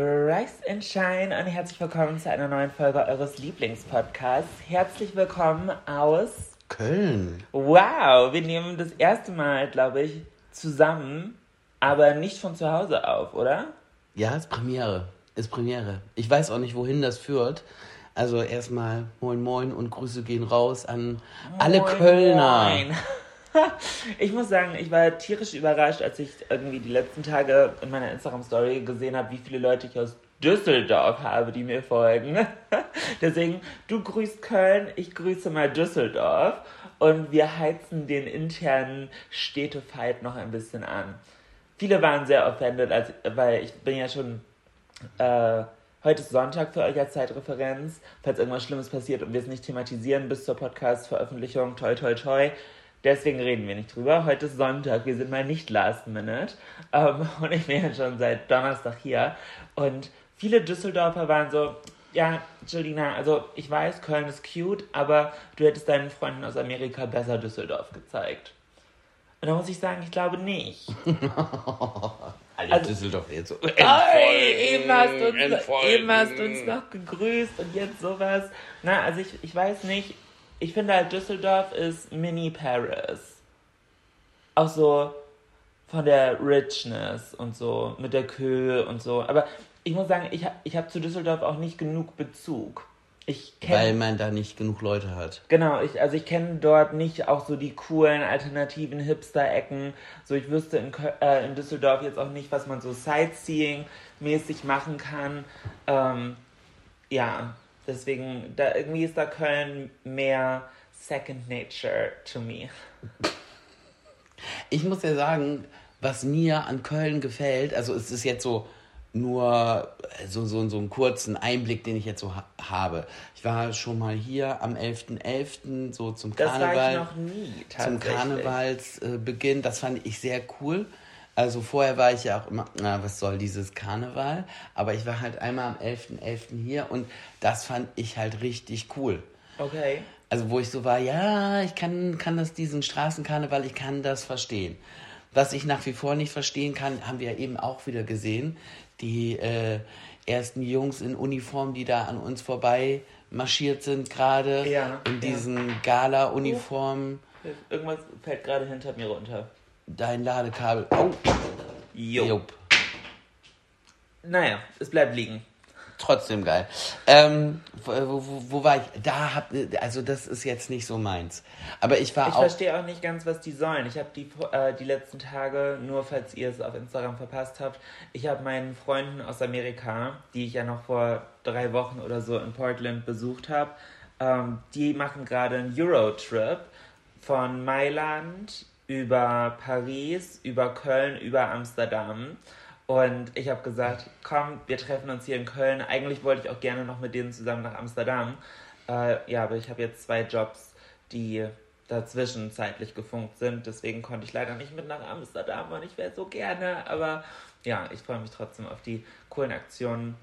Rise and Shine und herzlich willkommen zu einer neuen Folge eures Lieblingspodcasts. Herzlich willkommen aus Köln. Wow, wir nehmen das erste Mal, glaube ich, zusammen, aber nicht von zu Hause auf, oder? Ja, ist Premiere. Ist Premiere. Ich weiß auch nicht, wohin das führt. Also erstmal Moin Moin und Grüße gehen raus an alle Moin, Kölner. moin. Ich muss sagen, ich war tierisch überrascht, als ich irgendwie die letzten Tage in meiner Instagram-Story gesehen habe, wie viele Leute ich aus Düsseldorf habe, die mir folgen. Deswegen, du grüßt Köln, ich grüße mal Düsseldorf und wir heizen den internen Städtefight noch ein bisschen an. Viele waren sehr offended, als, weil ich bin ja schon äh, heute ist Sonntag für euch als Zeitreferenz. Falls irgendwas Schlimmes passiert und wir es nicht thematisieren bis zur Podcast-Veröffentlichung, toi toi toi. Deswegen reden wir nicht drüber. Heute ist Sonntag, wir sind mal nicht last minute. Ähm, und ich bin ja schon seit Donnerstag hier. Und viele Düsseldorfer waren so, ja, Julina, also ich weiß, Köln ist cute, aber du hättest deinen Freunden aus Amerika besser Düsseldorf gezeigt. Und da muss ich sagen, ich glaube nicht. Alle Also- Düsseldorf jetzt so. Ey, eben hast, du uns, eben hast du uns noch gegrüßt und jetzt sowas. Na, also ich, ich weiß nicht. Ich finde halt, Düsseldorf ist Mini Paris. Auch so von der Richness und so, mit der Kühe und so. Aber ich muss sagen, ich, ich habe zu Düsseldorf auch nicht genug Bezug. Ich Weil kenne man da nicht genug Leute hat. Genau, ich, also ich kenne dort nicht auch so die coolen, alternativen Hipster-Ecken. So, ich wüsste in, äh, in Düsseldorf jetzt auch nicht, was man so Sightseeing-mäßig machen kann. Ähm, ja, deswegen, da irgendwie ist da Köln mehr Second Nature to me. Ich muss ja sagen, was mir an Köln gefällt, also es ist jetzt so nur so, so, so einen kurzen Einblick, den ich jetzt so ha habe. Ich war schon mal hier am 11.11. so zum Das Karneval. war ich noch nie, zum. Karnevalsbeginn. Das fand ich sehr cool. Also vorher war ich ja auch immer, na, was soll dieses Karneval? Aber ich war halt einmal am 11.11. hier und das fand ich halt richtig cool. Okay. Also wo ich so war, ja, ich kann, kann das, diesen Straßenkarneval, ich kann das verstehen. Was ich nach wie vor nicht verstehen kann, haben wir ja eben auch wieder gesehen. Die äh, ersten Jungs in Uniform, die da an uns vorbei marschiert sind gerade. Ja, In ja. diesen Gala-Uniformen. Irgendwas fällt gerade hinter mir runter. Dein Ladekabel. Oh, Jo. jupp. Naja, es bleibt liegen. Trotzdem geil. Ähm, wo, wo, wo war ich? Da hab, also das ist jetzt nicht so meins. Aber ich war Ich auch. verstehe auch nicht ganz, was die sollen. Ich habe die, äh, die letzten Tage, nur falls ihr es auf Instagram verpasst habt, ich habe meinen Freunden aus Amerika, die ich ja noch vor drei Wochen oder so in Portland besucht habe, ähm, die machen gerade einen Eurotrip von Mailand über Paris, über Köln, über Amsterdam. Und ich habe gesagt, komm, wir treffen uns hier in Köln. Eigentlich wollte ich auch gerne noch mit denen zusammen nach Amsterdam. Äh, ja, aber ich habe jetzt zwei Jobs, die dazwischen zeitlich gefunkt sind. Deswegen konnte ich leider nicht mit nach Amsterdam und ich wäre so gerne. Aber ja, ich freue mich trotzdem auf die coolen Aktionen,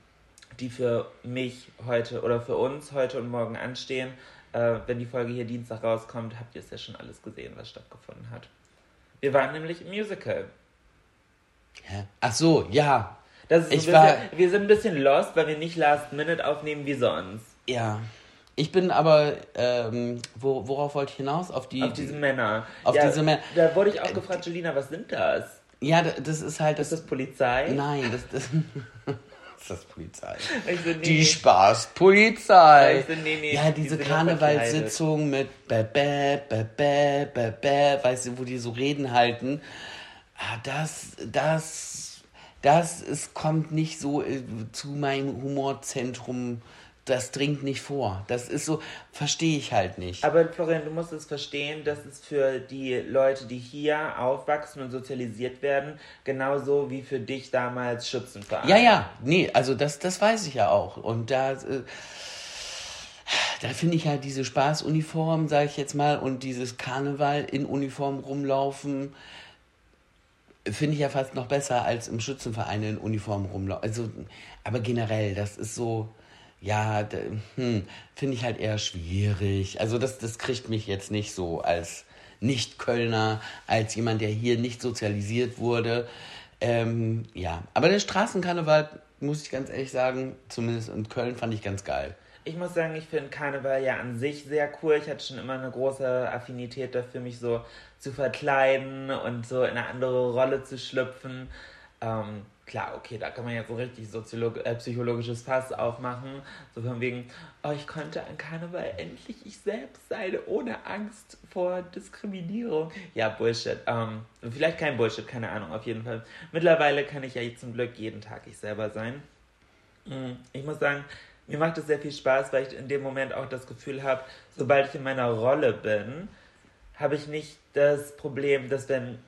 die für mich heute oder für uns heute und morgen anstehen. Äh, wenn die Folge hier Dienstag rauskommt, habt ihr es ja schon alles gesehen, was stattgefunden hat. Wir waren nämlich im Musical. Ach so, ja. Das ist Ich ein war- bisschen, wir sind ein bisschen lost, weil wir nicht Last Minute aufnehmen wie sonst. Ja. Ich bin aber, ähm, wo, worauf wollte ich hinaus? Auf die. Auf diese Männer. Auf ja, diese Männer. Da wurde ich auch gefragt, Julina, was sind das? Ja, das ist halt. Das ist das Polizei? Nein, das, das, ist das Polizei. So, nee, die Spaßpolizei. So, nee, nee, ja, diese die Karnevalssitzung mit bä, bä, bä, bä, bä, bä, weißt du, wo die so Reden halten. Ah, das, das, das, es kommt nicht so äh, zu meinem Humorzentrum das dringt nicht vor. Das ist so, verstehe ich halt nicht. Aber Florian, du musst es verstehen, dass es für die Leute, die hier aufwachsen und sozialisiert werden, genauso wie für dich damals Schützenverein. Ja, ja, nee, also das, das weiß ich ja auch. Und da, äh, da finde ich halt diese Spaßuniform, sage ich jetzt mal, und dieses Karneval in Uniform rumlaufen, finde ich ja fast noch besser als im Schützenverein in Uniform rumlaufen. Also, aber generell, das ist so ja, hm, finde ich halt eher schwierig. Also das, das kriegt mich jetzt nicht so als Nicht-Kölner, als jemand, der hier nicht sozialisiert wurde. Ähm, ja, aber der Straßenkarneval, muss ich ganz ehrlich sagen, zumindest in Köln fand ich ganz geil. Ich muss sagen, ich finde Karneval ja an sich sehr cool. Ich hatte schon immer eine große Affinität dafür, mich so zu verkleiden und so in eine andere Rolle zu schlüpfen. Ähm, klar, okay, da kann man ja so richtig Soziolog äh, psychologisches Fass aufmachen. So von wegen, oh, ich konnte an Karneval endlich ich selbst sein, ohne Angst vor Diskriminierung. Ja, Bullshit. Ähm, vielleicht kein Bullshit, keine Ahnung, auf jeden Fall. Mittlerweile kann ich ja zum Glück jeden Tag ich selber sein. Mm, ich muss sagen, mir macht es sehr viel Spaß, weil ich in dem Moment auch das Gefühl habe, sobald ich in meiner Rolle bin, habe ich nicht das Problem, dass wenn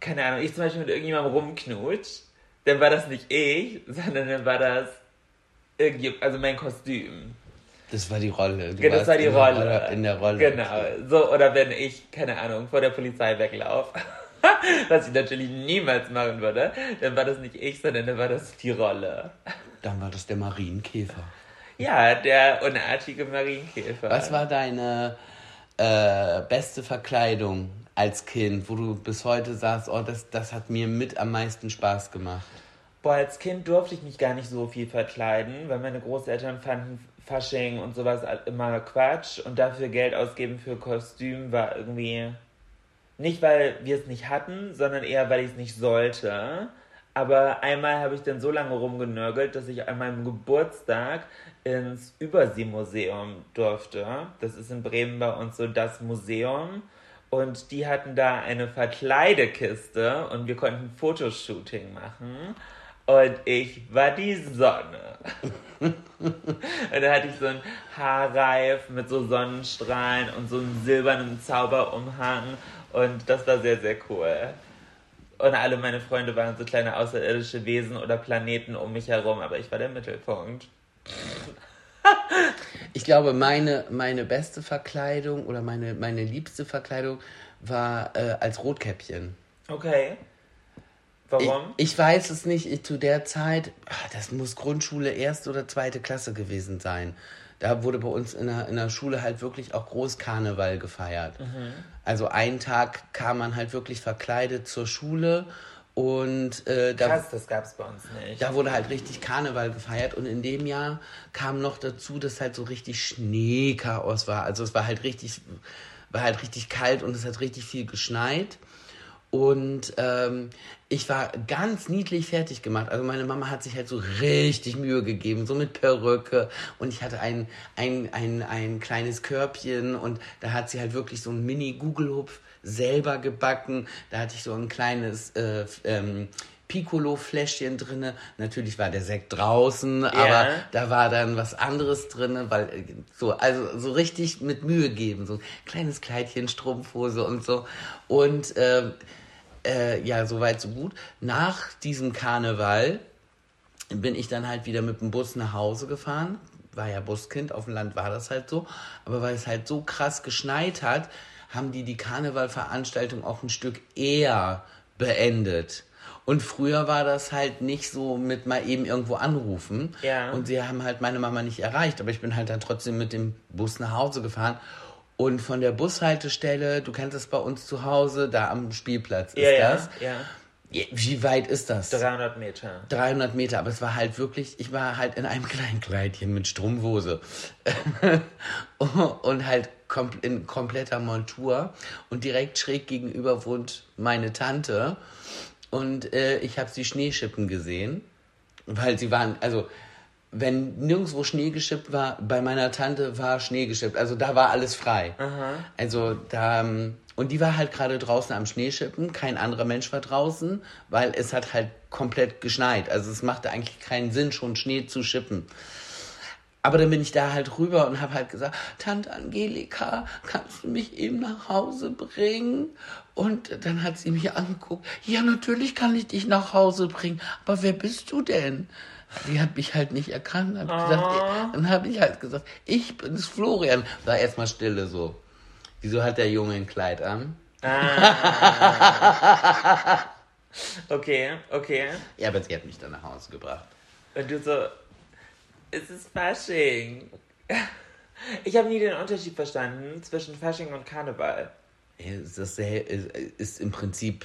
keine Ahnung, ich zum Beispiel mit irgendjemandem rumknutscht, dann war das nicht ich, sondern dann war das irgendwie, also mein Kostüm. Das war die Rolle. Du genau, das war die Rolle. Rolle. In der Rolle. Genau. So, oder wenn ich, keine Ahnung, vor der Polizei weglaufe, was ich natürlich niemals machen würde, dann war das nicht ich, sondern dann war das die Rolle. Dann war das der Marienkäfer. Ja, der unartige Marienkäfer. Was war deine äh, beste Verkleidung? Als Kind, wo du bis heute sagst, oh, das, das hat mir mit am meisten Spaß gemacht? Boah, als Kind durfte ich mich gar nicht so viel verkleiden, weil meine Großeltern fanden Fasching und sowas immer Quatsch und dafür Geld ausgeben für Kostüm war irgendwie nicht, weil wir es nicht hatten, sondern eher, weil ich es nicht sollte. Aber einmal habe ich dann so lange rumgenörgelt, dass ich an meinem Geburtstag ins Überseemuseum durfte. Das ist in Bremen bei uns so das Museum. Und die hatten da eine Verkleidekiste und wir konnten Fotoshooting machen. Und ich war die Sonne. und da hatte ich so einen Haarreif mit so Sonnenstrahlen und so einem silbernen Zauberumhang. Und das war sehr, sehr cool. Und alle meine Freunde waren so kleine außerirdische Wesen oder Planeten um mich herum, aber ich war der Mittelpunkt. Ich glaube, meine, meine beste Verkleidung oder meine, meine liebste Verkleidung war äh, als Rotkäppchen. Okay. Warum? Ich, ich weiß es nicht. Ich, zu der Zeit, ach, das muss Grundschule erste oder zweite Klasse gewesen sein. Da wurde bei uns in der, in der Schule halt wirklich auch Großkarneval gefeiert. Mhm. Also einen Tag kam man halt wirklich verkleidet zur Schule und äh, da, Krass, das gab es bei uns nicht. Da wurde halt richtig Karneval gefeiert und in dem Jahr kam noch dazu, dass halt so richtig Schneechaos war. Also es war halt richtig, war halt richtig kalt und es hat richtig viel geschneit. Und ähm, ich war ganz niedlich fertig gemacht. Also meine Mama hat sich halt so richtig Mühe gegeben, so mit Perücke. Und ich hatte ein, ein, ein, ein kleines Körbchen und da hat sie halt wirklich so einen Mini-Gugelhupf selber gebacken. Da hatte ich so ein kleines äh, ähm, Piccolo-Fläschchen drin. Natürlich war der Sekt draußen, yeah. aber da war dann was anderes drin, weil äh, so, also so richtig mit Mühe geben. So ein kleines Kleidchen, Strumpfhose und so. Und äh, äh, ja, soweit so gut. Nach diesem Karneval bin ich dann halt wieder mit dem Bus nach Hause gefahren. War ja Buskind, auf dem Land war das halt so. Aber weil es halt so krass geschneit hat, haben die die Karnevalveranstaltung auch ein Stück eher beendet. Und früher war das halt nicht so mit mal eben irgendwo anrufen. Ja. Und sie haben halt meine Mama nicht erreicht. Aber ich bin halt dann trotzdem mit dem Bus nach Hause gefahren. Und von der Bushaltestelle, du kennst es bei uns zu Hause, da am Spielplatz ist ja, das. Ja, ja. Wie weit ist das? 300 Meter. 300 Meter, aber es war halt wirklich, ich war halt in einem kleinen Kleidchen mit Strumpfhose. und halt kom in kompletter Montur und direkt schräg gegenüber wohnt meine Tante und äh, ich habe sie Schneeschippen gesehen, weil sie waren, also wenn nirgendwo Schnee geschippt war, bei meiner Tante war Schnee geschippt. Also da war alles frei. Aha. Also da, ähm, und die war halt gerade draußen am Schneeschippen. Kein anderer Mensch war draußen, weil es hat halt komplett geschneit. Also es machte eigentlich keinen Sinn, schon Schnee zu schippen. Aber dann bin ich da halt rüber und habe halt gesagt, Tante Angelika, kannst du mich eben nach Hause bringen? Und dann hat sie mich angeguckt, ja, natürlich kann ich dich nach Hause bringen, aber wer bist du denn? Die hat mich halt nicht erkannt. Hab oh. gesagt, dann habe ich halt gesagt, ich bin es Florian. War erstmal Stille so. Wieso hat der Junge ein Kleid an? Ah. okay, okay. Ja, aber sie hat mich dann nach Hause gebracht. Und du so, es ist Fasching. Ich habe nie den Unterschied verstanden zwischen Fasching und Karneval. Ist, das ist im Prinzip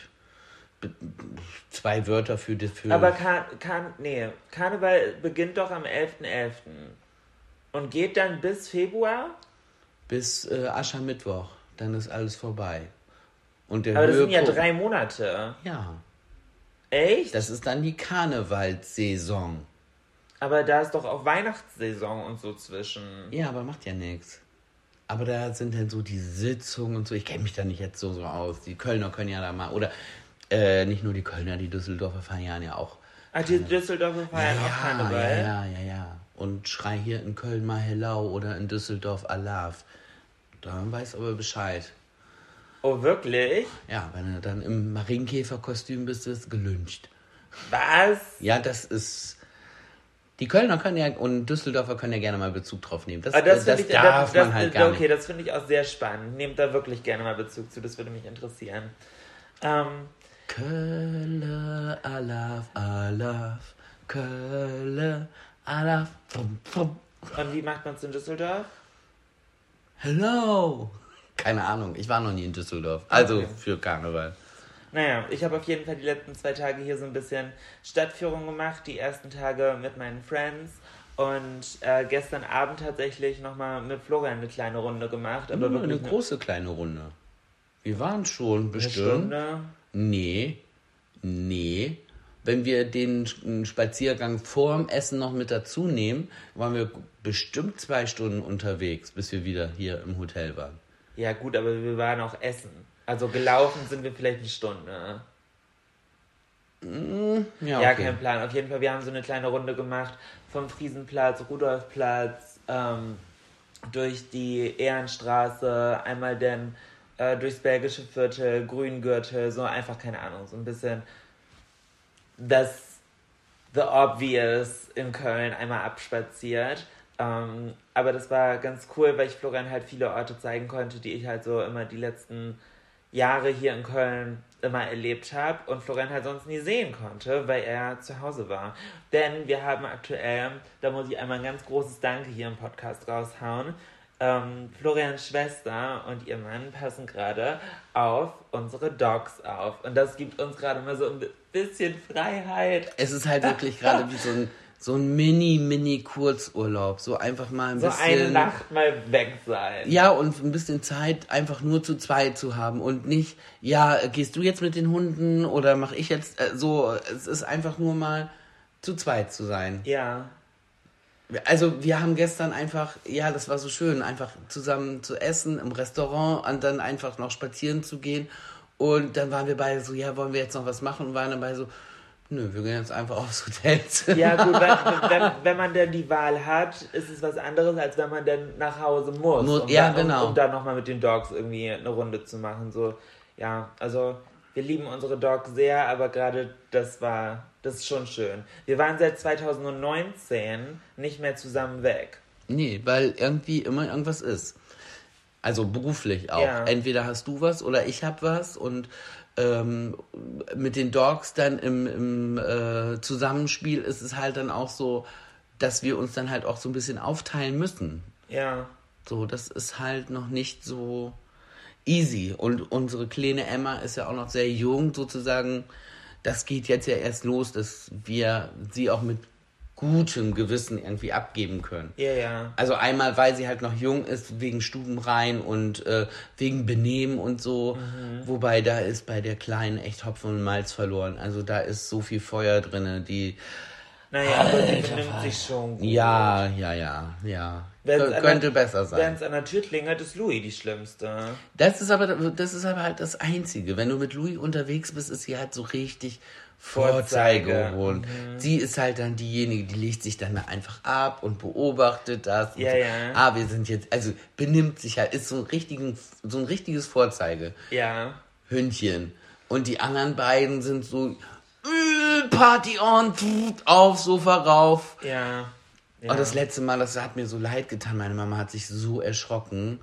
zwei Wörter für das. Für Aber Kar Kar nee, Karneval beginnt doch am 11.11. .11. und geht dann bis Februar? Bis äh, Aschermittwoch. Dann ist alles vorbei. Und der Aber das sind ja drei Monate. Ja. Echt? Das ist dann die Karnevalsaison. Aber da ist doch auch Weihnachtssaison und so zwischen. Ja, aber macht ja nichts. Aber da sind dann so die Sitzungen und so. Ich kenne mich da nicht jetzt so, so aus. Die Kölner können ja da mal. Oder äh, nicht nur die Kölner, die Düsseldorfer feiern ja auch. Ach, die Düsseldorfer feiern ja, auch Karneval? Ja, ja, ja. Und schrei hier in Köln mal Hello oder in Düsseldorf Alaf. Da weiß aber Bescheid. Oh, wirklich? Ja, wenn du dann im Marienkäferkostüm bist, ist gelünscht. Was? Ja, das ist. Die Kölner können ja und Düsseldorfer können ja gerne mal Bezug drauf nehmen. Das, das, das ich, darf das, man halt gar okay, nicht. Okay, das finde ich auch sehr spannend. Nehmt da wirklich gerne mal Bezug zu, das würde mich interessieren. Ähm, Kölle, Alaf, Alaf, Kölle, Alaf. Pum, pum. Und wie macht man es in Düsseldorf? Hello! Keine Ahnung, ich war noch nie in Düsseldorf. Also okay. für Karneval. Naja, ich habe auf jeden Fall die letzten zwei Tage hier so ein bisschen Stadtführung gemacht. Die ersten Tage mit meinen Friends. Und äh, gestern Abend tatsächlich nochmal mit Florian eine kleine Runde gemacht. Aber Nur eine große kleine Runde. Wir waren schon bestimmt. Eine Stunde. Nee, nee. Wenn wir den Spaziergang vor dem Essen noch mit dazu nehmen, waren wir bestimmt zwei Stunden unterwegs, bis wir wieder hier im Hotel waren. Ja, gut, aber wir waren auch essen. Also gelaufen sind wir vielleicht eine Stunde. Mm, ja, ja kein Plan. Auf jeden Fall, wir haben so eine kleine Runde gemacht vom Friesenplatz, Rudolfplatz, ähm, durch die Ehrenstraße, einmal den äh, durchs belgische Viertel, Grüngürtel, so einfach, keine Ahnung, so ein bisschen das The Obvious in Köln einmal abspaziert. Ähm, aber das war ganz cool, weil ich Florian halt viele Orte zeigen konnte, die ich halt so immer die letzten Jahre hier in Köln immer erlebt habe und Florian halt sonst nie sehen konnte, weil er zu Hause war. Denn wir haben aktuell, da muss ich einmal ein ganz großes Danke hier im Podcast raushauen, ähm, Florians Schwester und ihr Mann passen gerade auf unsere Dogs auf. Und das gibt uns gerade mal so ein bisschen Freiheit. Es ist halt wirklich gerade wie so ein, so ein Mini-Mini-Kurzurlaub. So einfach mal ein so bisschen. So eine Nacht mal weg sein. Ja, und ein bisschen Zeit einfach nur zu zweit zu haben und nicht, ja, gehst du jetzt mit den Hunden oder mache ich jetzt äh, so. Es ist einfach nur mal zu zweit zu sein. Ja. Also wir haben gestern einfach, ja, das war so schön, einfach zusammen zu essen im Restaurant und dann einfach noch spazieren zu gehen. Und dann waren wir beide so, ja, wollen wir jetzt noch was machen? Und waren dann beide so, nö, wir gehen jetzt einfach aufs Hotel. Ja gut, wenn, wenn, wenn, man denn die Wahl hat, ist es was anderes, als wenn man denn nach Hause muss. muss um ja, dann, genau. Um, um dann nochmal mit den Dogs irgendwie eine Runde zu machen. So, ja, also wir lieben unsere Dogs sehr, aber gerade das war das ist schon schön. Wir waren seit 2019 nicht mehr zusammen weg. Nee, weil irgendwie immer irgendwas ist. Also beruflich auch. Ja. Entweder hast du was oder ich hab was und ähm, mit den Dogs dann im, im äh, Zusammenspiel ist es halt dann auch so, dass wir uns dann halt auch so ein bisschen aufteilen müssen. Ja. So, das ist halt noch nicht so easy. Und unsere kleine Emma ist ja auch noch sehr jung, sozusagen das geht jetzt ja erst los, dass wir sie auch mit gutem Gewissen irgendwie abgeben können. Ja, ja. Also einmal, weil sie halt noch jung ist, wegen Stubenrein und äh, wegen Benehmen und so. Mhm. Wobei da ist bei der Kleinen echt Hopfen und Malz verloren. Also da ist so viel Feuer drinne, die. Naja, aber sie benimmt sich schon gut. Ja, ja, ja, ja. Wenn's könnte der- besser sein. Wenn es an der Tür klingelt, ist Louis die Schlimmste. Das ist aber das ist aber halt das Einzige. Wenn du mit Louis unterwegs bist, ist sie halt so richtig Vorzeige. Vorzeigehohn. Sie ist halt dann diejenige, die legt sich dann einfach ab und beobachtet das. und Ja, so. ja. Ah, wir sind jetzt, also benimmt sich halt, ist so ein, richtigen, so ein richtiges Vorzeigehündchen. Ja. Und die anderen beiden sind so äh, Party on, auf, Sofa rauf. Ja. Ja. Und das letzte Mal, das hat mir so leid getan. Meine Mama hat sich so erschrocken.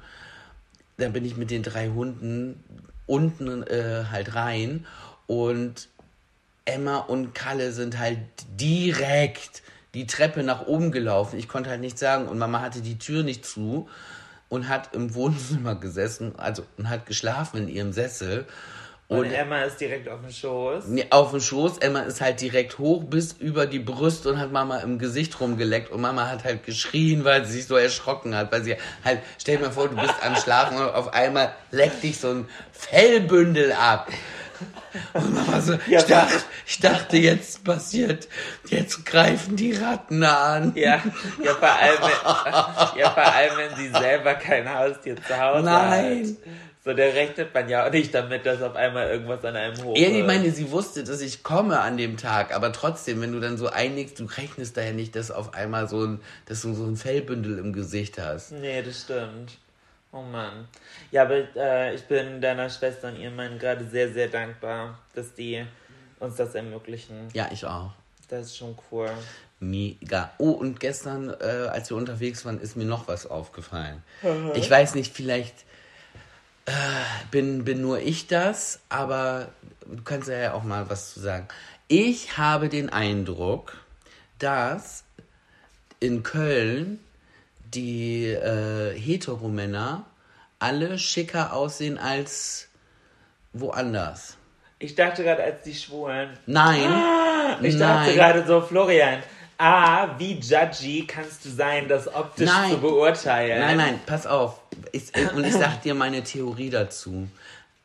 Da bin ich mit den drei Hunden unten äh, halt rein und Emma und Kalle sind halt direkt die Treppe nach oben gelaufen. Ich konnte halt nichts sagen und Mama hatte die Tür nicht zu und hat im Wohnzimmer gesessen, also und hat geschlafen in ihrem Sessel. Und Emma ist direkt auf dem Schoß. Nee, auf dem Schoß. Emma ist halt direkt hoch bis über die Brüste und hat Mama im Gesicht rumgeleckt. Und Mama hat halt geschrien, weil sie sich so erschrocken hat. Weil sie halt, stell dir mal vor, du bist am Schlafen und auf einmal leckt dich so ein Fellbündel ab. Und Mama so, Ja, ich, dachte, ich dachte, jetzt passiert, jetzt greifen die Ratten an. Ja, ja, vor allem, wenn, ja, vor allem, wenn sie selber kein Haustier zu Hause Nein. hat. So, da rechnet man ja auch nicht damit, dass auf einmal irgendwas an einem hoch Ja, ich meine, sie wusste, dass ich komme an dem Tag, aber trotzdem, wenn du dann so einlegst, du rechnest da ja nicht, dass auf einmal so ein, dass du so ein Fellbündel im Gesicht hast. Nee, das stimmt. Oh Mann. Ja, aber äh, ich bin deiner Schwester und ihrem Mann gerade sehr, sehr dankbar, dass die uns das ermöglichen. Ja, ich auch. Das ist schon cool. Mega. Oh, und gestern, äh, als wir unterwegs waren, ist mir noch was aufgefallen. Ich weiß nicht, vielleicht äh, bin, bin nur ich das, aber du kannst ja auch mal was zu sagen. Ich habe den Eindruck, dass in Köln die äh, Heteromänner alle schicker aussehen als woanders. Ich dachte gerade, als die Schwulen. Nein. Ich dachte nein. gerade so, Florian, ah, wie judgy kannst du sein, das optisch Nein. zu beurteilen? Nein, nein, pass auf. Ich, und ich sag dir meine Theorie dazu.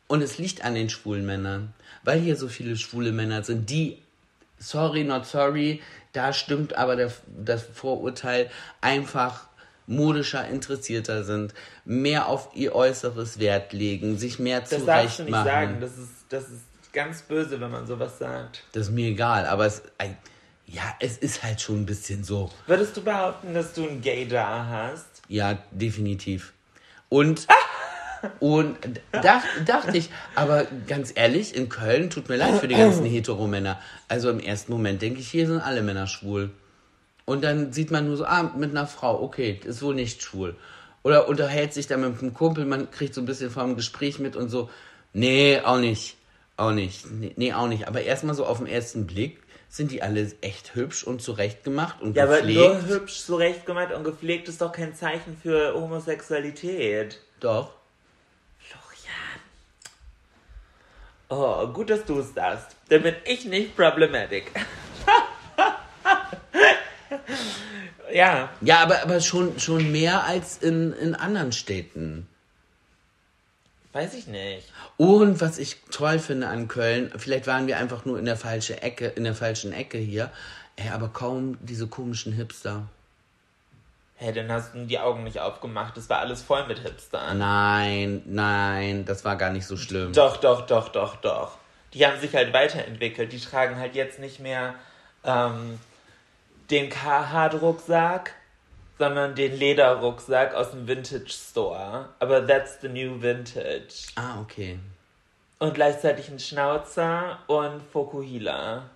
Und es liegt an den schwulen Männern. Weil hier so viele schwule Männer sind, die, sorry, not sorry, da stimmt aber der, das Vorurteil, einfach modischer interessierter sind, mehr auf ihr Äußeres Wert legen, sich mehr Das darfst du zurecht nicht sagen. Das ist, das ist ganz böse, wenn man sowas sagt. Das ist mir egal, aber es, ja, es ist halt schon ein bisschen so. Würdest du behaupten, dass du ein Gaydar hast? Ja, definitiv. Und, und dach, dachte ich, aber ganz ehrlich, in Köln tut mir leid für die ganzen Heteromänner. Also im ersten Moment denke ich, hier sind alle Männer schwul. Und dann sieht man nur so, ah, mit einer Frau, okay, ist wohl nicht schwul. Oder unterhält sich dann mit einem Kumpel, man kriegt so ein bisschen vom Gespräch mit und so, nee, auch nicht. Auch nicht. Nee, nee auch nicht. Aber erstmal so auf den ersten Blick sind die alle echt hübsch und zurechtgemacht und Ja, aber gepflegt. nur hübsch zurechtgemacht und gepflegt ist doch kein Zeichen für Homosexualität. Doch. Florian. Oh, gut, dass du es sagst. Dann bin ich nicht problematic. ja, Ja, aber, aber schon, schon mehr als in, in anderen Städten. Weiß ich nicht. Und was ich toll finde an Köln, vielleicht waren wir einfach nur in der falschen Ecke, in der falschen Ecke hier, ey, aber kaum diese komischen Hipster. Hey, dann hast du die Augen nicht aufgemacht. Das war alles voll mit Hipstern. Nein, nein, das war gar nicht so schlimm. Doch, doch, doch, doch, doch. Die haben sich halt weiterentwickelt. Die tragen halt jetzt nicht mehr ähm, den Carhartt-Rucksack, sondern den Lederrucksack aus dem Vintage Store. Aber that's the new Vintage. Ah, okay. Und gleichzeitig ein Schnauzer und Fokuhila.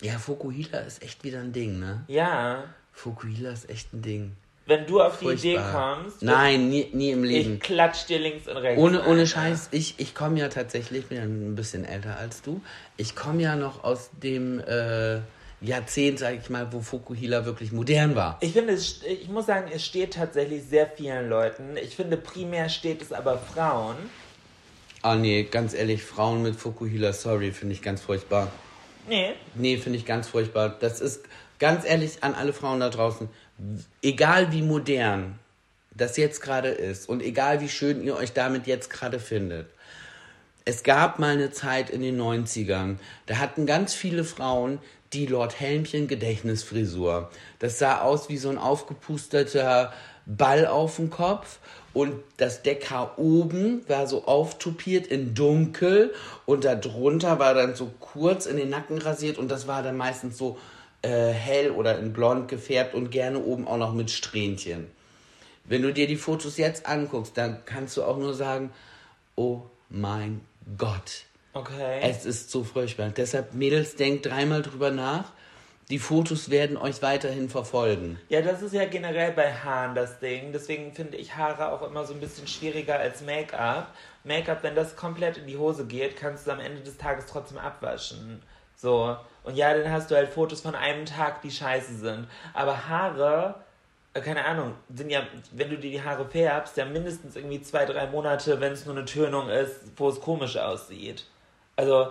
Ja, Fokuhila ist echt wieder ein Ding, ne? Ja, Fokuhila ist echt ein Ding. wenn du auf die Idee Furchtbar. kommst, Nein, nie, nie im Leben. ich klatsch dir links und rechts. Ohne, ohne. Scheiß, ich, ich komme ja tatsächlich, ich bin ja ein bisschen älter als du, ich komme ja noch aus dem äh, Jahrzehnt, sag ich mal, wo Fukuhila wirklich modern war. Ich finde, es, ich muss sagen, es steht tatsächlich sehr vielen Leuten. Ich finde, primär steht es aber Frauen. Ah nee, ganz ehrlich, Frauen mit Fukuhila, sorry, finde ich ganz furchtbar. Nee. Nee, finde ich ganz furchtbar. Das ist ganz ehrlich an alle Frauen da draußen. Egal wie modern das jetzt gerade ist und egal wie schön ihr euch damit jetzt gerade findet. Es gab mal eine Zeit in den 90ern, da hatten ganz viele Frauen die Lord Helmchen Gedächtnisfrisur. Das sah aus wie so ein aufgepusterter Ball auf dem Kopf und das Deckhaar oben war so auftupiert in dunkel und darunter war dann so kurz in den Nacken rasiert und das war dann meistens so äh, hell oder in blond gefärbt und gerne oben auch noch mit Strähnchen. Wenn du dir die Fotos jetzt anguckst, dann kannst du auch nur sagen, oh mein Gott. Okay. Es ist so furchtbar. Deshalb, Mädels, denkt dreimal drüber nach. Die Fotos werden euch weiterhin verfolgen. Ja, das ist ja generell bei Haaren das Ding. Deswegen finde ich Haare auch immer so ein bisschen schwieriger als Make-up. Make-up, wenn das komplett in die Hose geht, kannst du am Ende des Tages trotzdem abwaschen. So. Und ja, dann hast du halt Fotos von einem Tag, die scheiße sind. Aber Haare, äh, keine Ahnung, sind ja, wenn du dir die Haare färbst, ja mindestens irgendwie zwei, drei Monate, wenn es nur eine Tönung ist, wo es komisch aussieht. Also,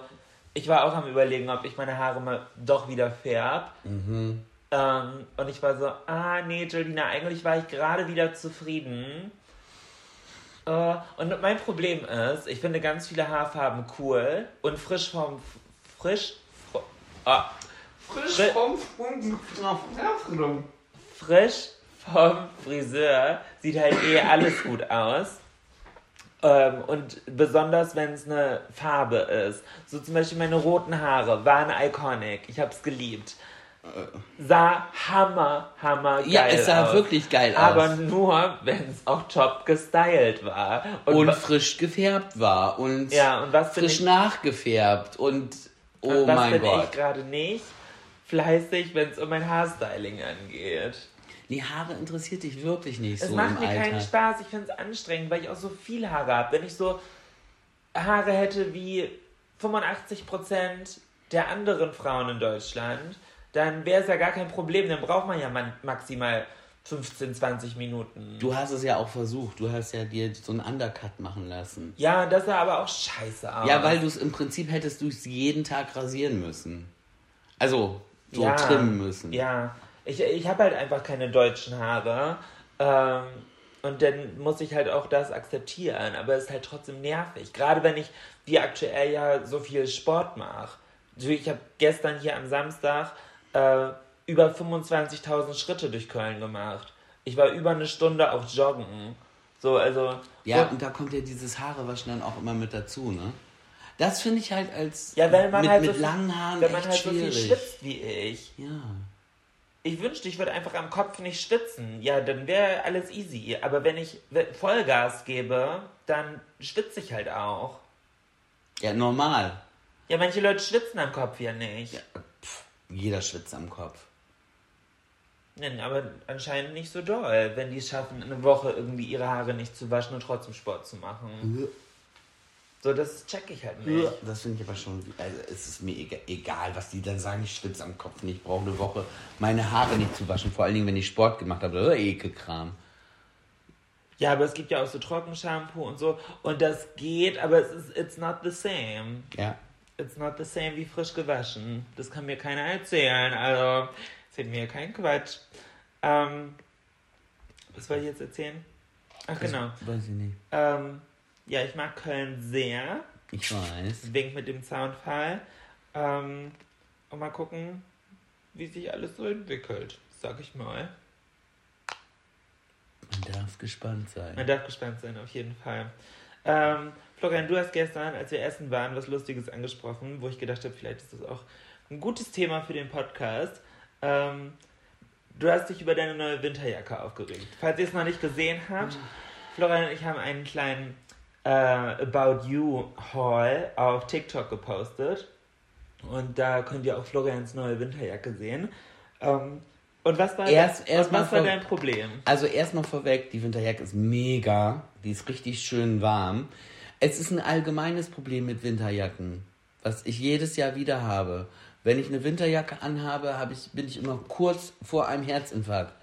ich war auch am überlegen, ob ich meine Haare mal doch wieder färb. Mhm. Ähm, und ich war so, ah nee, Jolina, eigentlich war ich gerade wieder zufrieden. Äh, und mein Problem ist, ich finde ganz viele Haarfarben cool und frisch vom frisch fr ah, Frisch vom vom frisch vom Friseur sieht halt eh alles gut aus. Ähm, und besonders wenn es eine Farbe ist. So zum Beispiel meine roten Haare waren iconic. Ich habe es geliebt. Sah hammer, hammer geil Ja, es sah aus. wirklich geil aus. Aber nur, wenn es auch top gestylt war. Und wa- frisch gefärbt war und Ja, und was frisch ich- nachgefärbt und oh und was mein bin Gott. ich gerade nicht? Fleißig, wenn es um mein Haarstyling angeht. Die Haare interessiert dich wirklich nicht Es so macht im mir keinen Alter. Spaß, ich finde es anstrengend, weil ich auch so viel Haare habe. Wenn ich so Haare hätte wie 85% der anderen Frauen in Deutschland, dann wäre es ja gar kein Problem. Dann braucht man ja maximal 15, 20 Minuten. Du hast es ja auch versucht. Du hast ja dir so einen Undercut machen lassen. ja, das sah aber auch scheiße aus. Ja, weil du es im Prinzip hättest du es jeden Tag rasieren müssen. Also so ja, trimmen müssen. Ja, ich, ich habe halt einfach keine deutschen Haare. Ähm, und dann muss ich halt auch das akzeptieren. Aber es ist halt trotzdem nervig. Gerade wenn ich wie aktuell ja so viel Sport mache. Ich habe gestern hier am Samstag äh, über 25.000 Schritte durch Köln gemacht. Ich war über eine Stunde auf Joggen. So, also. Ja, und, und da kommt ja dieses Haarewaschen dann auch immer mit dazu, ne? Das finde ich halt als ja, wenn man mit, halt mit so langen Haaren wenn man halt so viel schwierig. schwitzt wie ich. ja. Ich wünschte, ich würde einfach am Kopf nicht schwitzen. Ja, dann wäre alles easy. Aber wenn ich Vollgas gebe, dann schwitze ich halt auch. Ja, normal. Ja, manche Leute schwitzen am Kopf ja nicht. Pff, jeder schwitzt am Kopf. Nein, aber anscheinend nicht so doll, wenn die es schaffen, eine Woche irgendwie ihre Haare nicht zu waschen und trotzdem Sport zu machen. So, das check ich halt nicht. Das finde ich aber schon, also es ist mir egal, egal, was die dann sagen, ich schwitze am Kopf nicht, ich brauche eine Woche, meine Haare nicht zu waschen, vor allen Dingen, wenn ich Sport gemacht habe, oder Ekelkram. Ja, aber es gibt ja auch so Trockenshampoo und so. Und das geht, aber es ist it's not the same. Ja. It's not the same wie frisch gewaschen. Das kann mir keiner erzählen. Also, erzählt mir kein Quatsch. Ähm, was wollte ich jetzt erzählen? Ach, genau. Weiß ich nicht. Ähm, ja, ich mag Köln sehr. Ich weiß. Wink mit dem Soundfall. Ähm, und mal gucken, wie sich alles so entwickelt, sag ich mal. Man darf gespannt sein. Man darf gespannt sein, auf jeden Fall. Ähm, Florian, du hast gestern, als wir essen waren, was Lustiges angesprochen, wo ich gedacht habe, vielleicht ist das auch ein gutes Thema für den Podcast. Ähm, du hast dich über deine neue Winterjacke aufgeregt. Falls ihr es noch nicht gesehen habt, Florian und ich haben einen kleinen äh, About You Haul auf TikTok gepostet. Und da könnt ihr auch Florians neue Winterjacke sehen. Ähm, und was war, Erst- und erst was war dein Problem? Also erstmal vorweg, die Winterjacke ist mega. Die ist richtig schön warm. Es ist ein allgemeines Problem mit Winterjacken, was ich jedes Jahr wieder habe. Wenn ich eine Winterjacke anhabe, habe ich, bin ich immer kurz vor einem Herzinfarkt.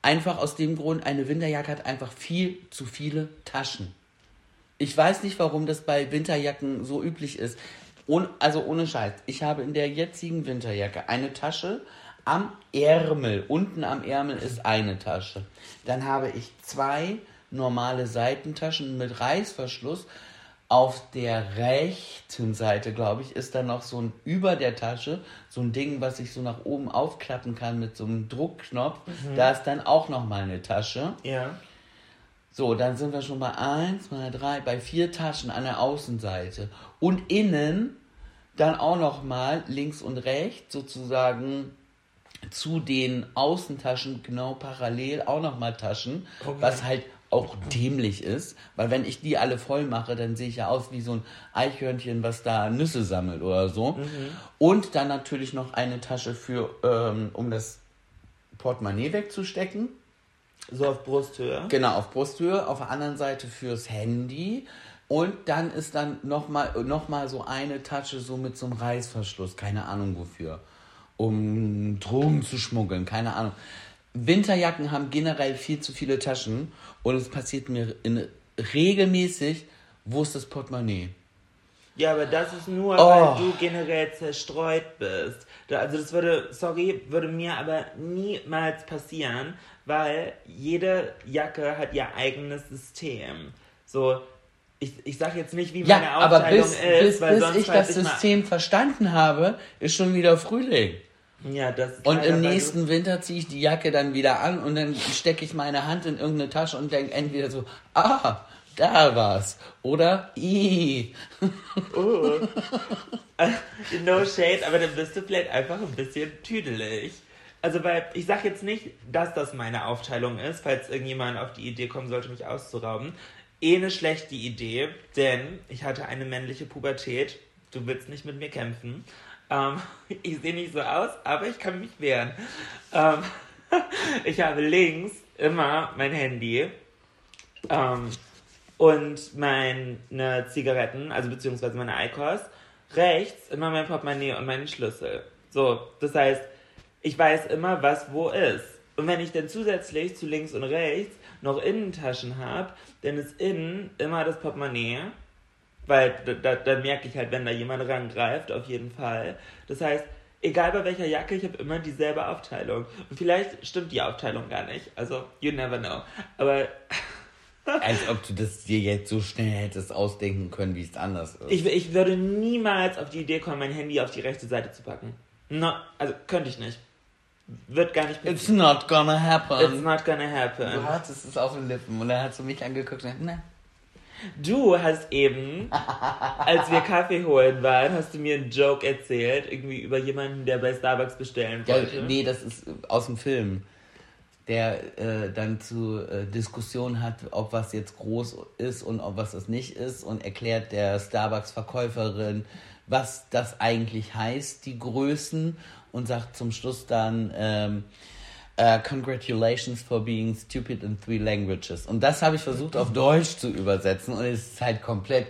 Einfach aus dem Grund, eine Winterjacke hat einfach viel zu viele Taschen. Ich weiß nicht, warum das bei Winterjacken so üblich ist. Und, also ohne Scheiß. Ich habe in der jetzigen Winterjacke eine Tasche am Ärmel. Unten am Ärmel ist eine Tasche. Dann habe ich zwei normale Seitentaschen mit Reißverschluss. Auf der rechten Seite, glaube ich, ist dann noch so ein über der Tasche, so ein Ding, was ich so nach oben aufklappen kann mit so einem Druckknopf. Mhm. Da ist dann auch noch mal eine Tasche. Ja. So, dann sind wir schon bei eins, zwei, drei, bei vier Taschen an der Außenseite. Und innen dann auch noch mal links und rechts sozusagen zu den Außentaschen genau parallel auch noch mal Taschen, okay. was halt auch dämlich ist, weil wenn ich die alle voll mache, dann sehe ich ja aus wie so ein Eichhörnchen, was da Nüsse sammelt oder so. Mhm. Und dann natürlich noch eine Tasche für, ähm, um das Portemonnaie wegzustecken. So auf Brusthöhe? Genau, auf Brusthöhe. Auf der anderen Seite fürs Handy. Und dann ist dann nochmal noch mal so eine Tasche so mit so einem Reißverschluss. Keine Ahnung wofür. Um Drogen zu schmuggeln. Keine Ahnung. Winterjacken haben generell viel zu viele Taschen und es passiert mir in, regelmäßig, wo ist das Portemonnaie? Ja, aber das ist nur, oh. weil du generell zerstreut bist. Also das würde, sorry, würde mir aber niemals passieren, weil jede Jacke hat ihr eigenes System. So, ich, ich sage jetzt nicht, wie ja, meine Aufteilung aber bis, ist, bis, weil bis sonst ich das System verstanden habe, ist schon wieder Frühling. Ja, das Und im nächsten Winter ziehe ich die Jacke dann wieder an und dann stecke ich meine Hand in irgendeine Tasche und denke entweder so, ah, da war's. Oder i. Oh. no shade, aber dann bist du vielleicht einfach ein bisschen tüdelig. Also, weil ich sag jetzt nicht, dass das meine Aufteilung ist, falls irgendjemand auf die Idee kommen sollte, mich auszurauben. Eh eine schlechte Idee, denn ich hatte eine männliche Pubertät. Du willst nicht mit mir kämpfen. Ähm, ich sehe nicht so aus, aber ich kann mich wehren. Ähm, ich habe links immer mein Handy ähm, und meine Zigaretten, also beziehungsweise meine Eikos. Rechts immer mein Portemonnaie und meinen Schlüssel. So, das heißt, ich weiß immer, was wo ist. Und wenn ich dann zusätzlich zu links und rechts noch Innentaschen habe, dann ist innen immer das Portemonnaie weil da, da, da merke ich halt, wenn da jemand rangreift, auf jeden Fall. Das heißt, egal bei welcher Jacke, ich habe immer dieselbe Aufteilung. Und vielleicht stimmt die Aufteilung gar nicht. Also, you never know. Aber. Als ob du das dir jetzt so schnell hättest ausdenken können, wie es anders ist. Ich, ich würde niemals auf die Idee kommen, mein Handy auf die rechte Seite zu packen. No, also könnte ich nicht. Wird gar nicht passieren. It's not gonna happen. It's not gonna happen. Du hattest es auf den Lippen und dann hast du mich angeguckt und ne. Du hast eben, als wir Kaffee holen waren, hast du mir einen Joke erzählt, irgendwie über jemanden, der bei Starbucks bestellen wollte. Ja, nee, das ist aus dem Film. Der äh, dann zu äh, Diskussion hat, ob was jetzt groß ist und ob was das nicht ist und erklärt der Starbucks-Verkäuferin, was das eigentlich heißt, die Größen und sagt zum Schluss dann, ähm, Uh, congratulations for being stupid in three languages. Und das habe ich versucht auf Deutsch zu übersetzen und es ist halt komplett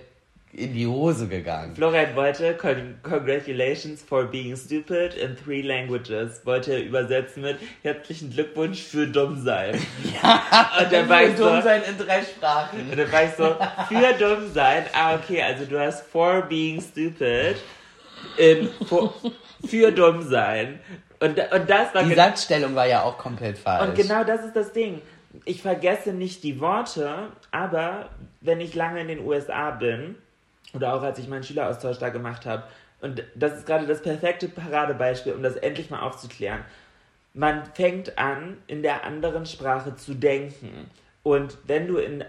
in die Hose gegangen. Florian wollte Congratulations for being stupid in three languages. Wollte er übersetzen mit Herzlichen Glückwunsch für dumm sein. Ja, und dann war ich so, dumm sein in drei Sprachen. Und dann war ich so, für dumm sein. Ah, okay, also du hast for being stupid in for, für dumm sein. Und, und das war die Satzstellung war ja auch komplett falsch. Und genau das ist das Ding. Ich vergesse nicht die Worte, aber wenn ich lange in den USA bin, oder auch als ich meinen Schüleraustausch da gemacht habe, und das ist gerade das perfekte Paradebeispiel, um das endlich mal aufzuklären. Man fängt an, in der anderen Sprache zu denken. Und wenn du in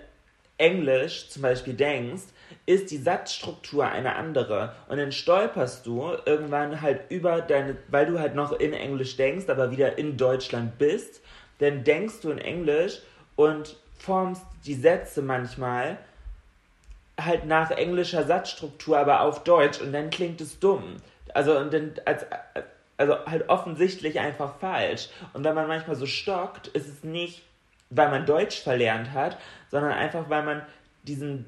Englisch zum Beispiel denkst, ist die Satzstruktur eine andere. Und dann stolperst du irgendwann halt über deine, weil du halt noch in Englisch denkst, aber wieder in Deutschland bist, dann denkst du in Englisch und formst die Sätze manchmal halt nach englischer Satzstruktur, aber auf Deutsch und dann klingt es dumm. Also und dann als also halt offensichtlich einfach falsch. Und wenn man manchmal so stockt, ist es nicht, weil man Deutsch verlernt hat, sondern einfach, weil man diesen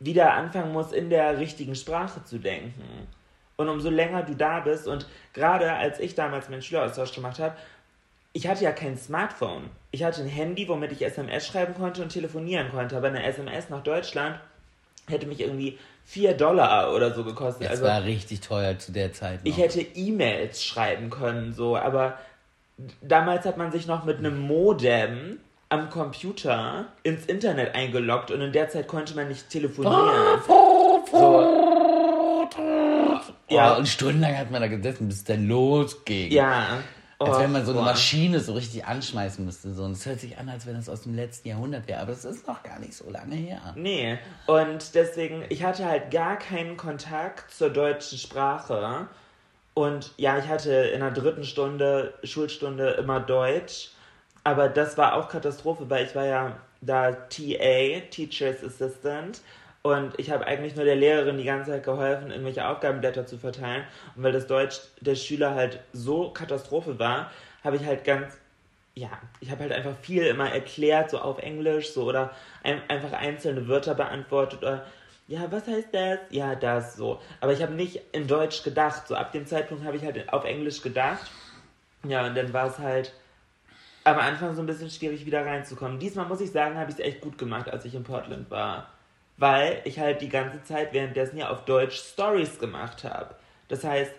wieder anfangen muss, in der richtigen Sprache zu denken. Und umso länger du da bist und gerade als ich damals meinen Schüleraustausch gemacht habe, ich hatte ja kein Smartphone. Ich hatte ein Handy, womit ich SMS schreiben konnte und telefonieren konnte, aber eine SMS nach Deutschland hätte mich irgendwie 4 Dollar oder so gekostet. Das also war richtig teuer zu der Zeit. Noch. ich hätte E-Mails schreiben können, so, aber damals hat man sich noch mit einem Modem am Computer ins Internet eingeloggt und in der Zeit konnte man nicht telefonieren. So, ja, ja. und stundenlang hat man da gesessen, bis es dann losging. ja. Als Oh, wenn man so eine boah. Maschine so richtig anschmeißen müsste. So. Und es hört sich an, als wenn das aus dem letzten Jahrhundert wäre. Aber das ist noch gar nicht so lange her. Nee, und deswegen, ich hatte halt gar keinen Kontakt zur deutschen Sprache. Und ja, ich hatte in der dritten Stunde, Schulstunde immer Deutsch. Aber das war auch Katastrophe, weil ich war ja da TA, Teacher's Assistant. Und ich habe eigentlich nur der Lehrerin die ganze Zeit geholfen, irgendwelche Aufgabenblätter zu verteilen. Und weil das Deutsch der Schüler halt so Katastrophe war, habe ich halt ganz ja, ich habe halt einfach viel immer erklärt, so auf Englisch, so oder ein, einfach einzelne Wörter beantwortet oder ja, was heißt das? Ja, das so. Aber ich habe nicht in Deutsch gedacht. So ab dem Zeitpunkt habe ich halt auf Englisch gedacht. Ja, und dann war es halt am Anfang so ein bisschen schwierig wieder reinzukommen. Diesmal muss ich sagen, habe ich es echt gut gemacht, als ich in Portland war. Weil ich halt die ganze Zeit währenddessen ja auf Deutsch Stories gemacht habe. Das heißt,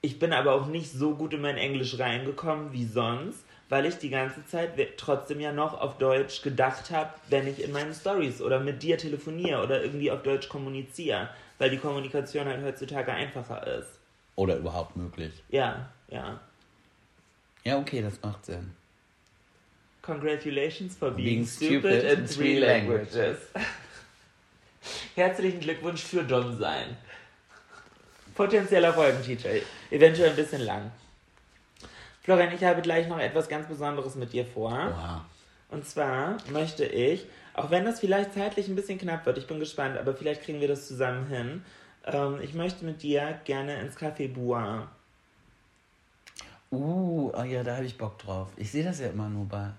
ich bin aber auch nicht so gut in mein Englisch reingekommen wie sonst, weil ich die ganze Zeit trotzdem ja noch auf Deutsch gedacht habe, wenn ich in meinen Stories oder mit dir telefoniere oder irgendwie auf Deutsch kommuniziere, weil die Kommunikation halt heutzutage einfacher ist. Oder überhaupt möglich. Ja, ja. Ja, okay, das macht Sinn. Congratulations for being, Being stupid, stupid in three languages. Herzlichen Glückwunsch für dumm sein. Potenzieller Folgentitel. Eventuell ein bisschen lang. Florian, ich habe gleich noch etwas ganz Besonderes mit dir vor. Wow. Und zwar möchte ich, auch wenn das vielleicht zeitlich ein bisschen knapp wird, ich bin gespannt, aber vielleicht kriegen wir das zusammen hin. Ähm, ich möchte mit dir gerne ins Café Bois. Uh, oh ja, da habe ich Bock drauf. Ich sehe das ja immer nur bei,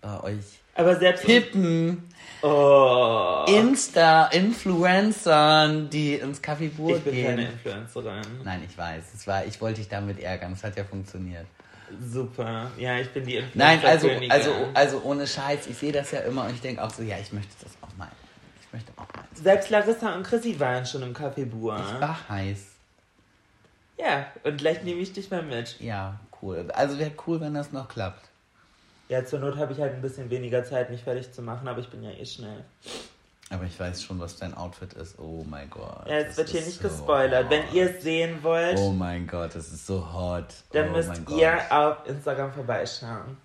bei euch. Aber selbst. Hippen Oh. Insta-Influencern, die ins Café Burg Ich bin gehen. keine Influencerin. Nein, ich weiß. Es war, ich wollte dich damit ärgern. Es hat ja funktioniert. Super. Ja, ich bin die Influencer. Nein, also, also, also ohne Scheiß. Ich sehe das ja immer und ich denke auch so, ja, ich möchte das auch mal. Ich möchte auch mal. Selbst Larissa und Chrissy waren schon im Café Bois. Ich war heiß. Ja, und gleich nehme ich dich mal mit. Ja, cool. Also wäre cool, wenn das noch klappt. Ja, zur Not habe ich halt ein bisschen weniger Zeit, mich fertig zu machen, aber ich bin ja eh schnell. Aber ich weiß schon, was dein Outfit ist. Oh mein Gott. Ja, es wird hier nicht so gespoilert. hot. Wenn ihr es sehen wollt, Oh mein Gott, das ist so hot. dann oh müsst ihr auf Instagram vorbeischauen.